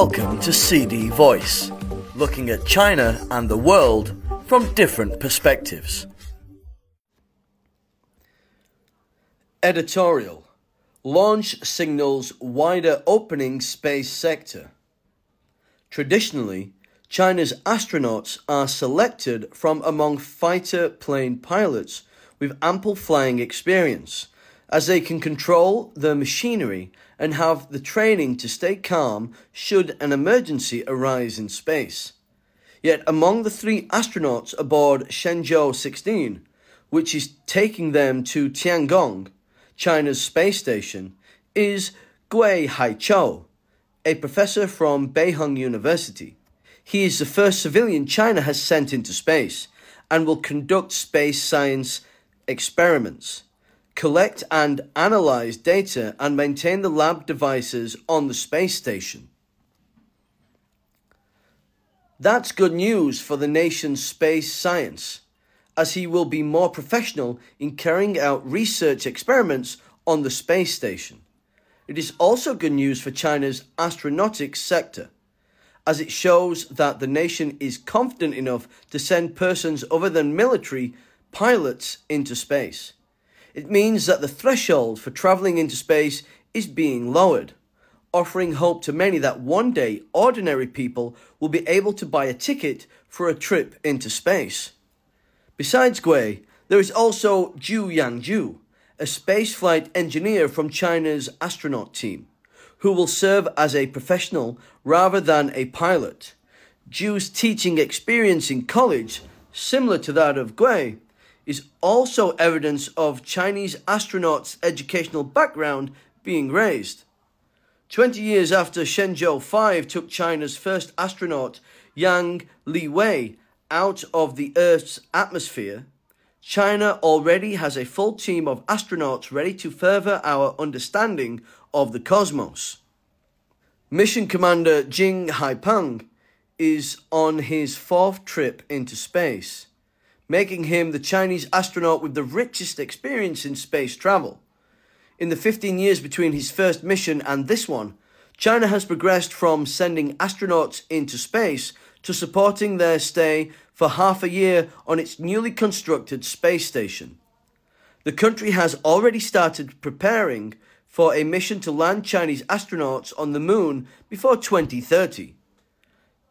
Welcome to CD Voice, looking at China and the world from different perspectives. Editorial Launch signals wider opening space sector. Traditionally, China's astronauts are selected from among fighter plane pilots with ample flying experience, as they can control the machinery and have the training to stay calm should an emergency arise in space. Yet among the three astronauts aboard Shenzhou 16, which is taking them to Tiangong, China's space station, is Gui Haichao, a professor from Beihang University. He is the first civilian China has sent into space and will conduct space science experiments, collect and analyze data, and maintain the lab devices on the space station. That's good news for the nation's space science, as he will be more professional in carrying out research experiments on the space station. It is also good news for China's astronautics sector, as it shows that the nation is confident enough to send persons other than military pilots into space. It means that the threshold for travelling into space is being lowered, offering hope to many that one day ordinary people will be able to buy a ticket for a trip into space. Besides Gui, there is also Zhu Yangzhu, a spaceflight engineer from China's astronaut team, who will serve as a professional rather than a pilot. Zhu's teaching experience in college, similar to that of Gui, is also evidence of Chinese astronauts' educational background being raised. Twenty years after Shenzhou 5 took China's first astronaut, Yang Liwei, out of the Earth's atmosphere, China already has a full team of astronauts ready to further our understanding of the cosmos. Mission Commander Jing Haipeng is on his fourth trip into space, making him the Chinese astronaut with the richest experience in space travel. In the 15 years between his first mission and this one, China has progressed from sending astronauts into space to supporting their stay for half a year on its newly constructed space station. The country has already started preparing for a mission to land Chinese astronauts on the moon before 2030.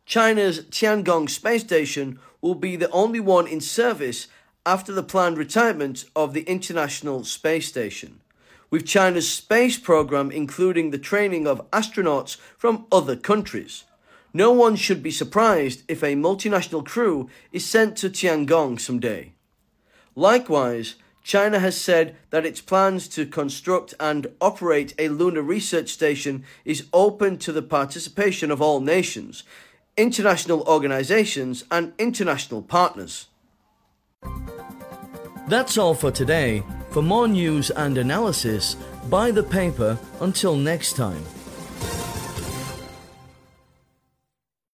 China's Tiangong space station will be the only one in service after the planned retirement of the International Space Station, with China's space program including the training of astronauts from other countries. No one should be surprised if a multinational crew is sent to Tiangong someday. Likewise, China has said that its plans to construct and operate a lunar research station is open to the participation of all nations, international organizations, and international partners. That's all for today. For more news and analysis, buy the paper. Until next time.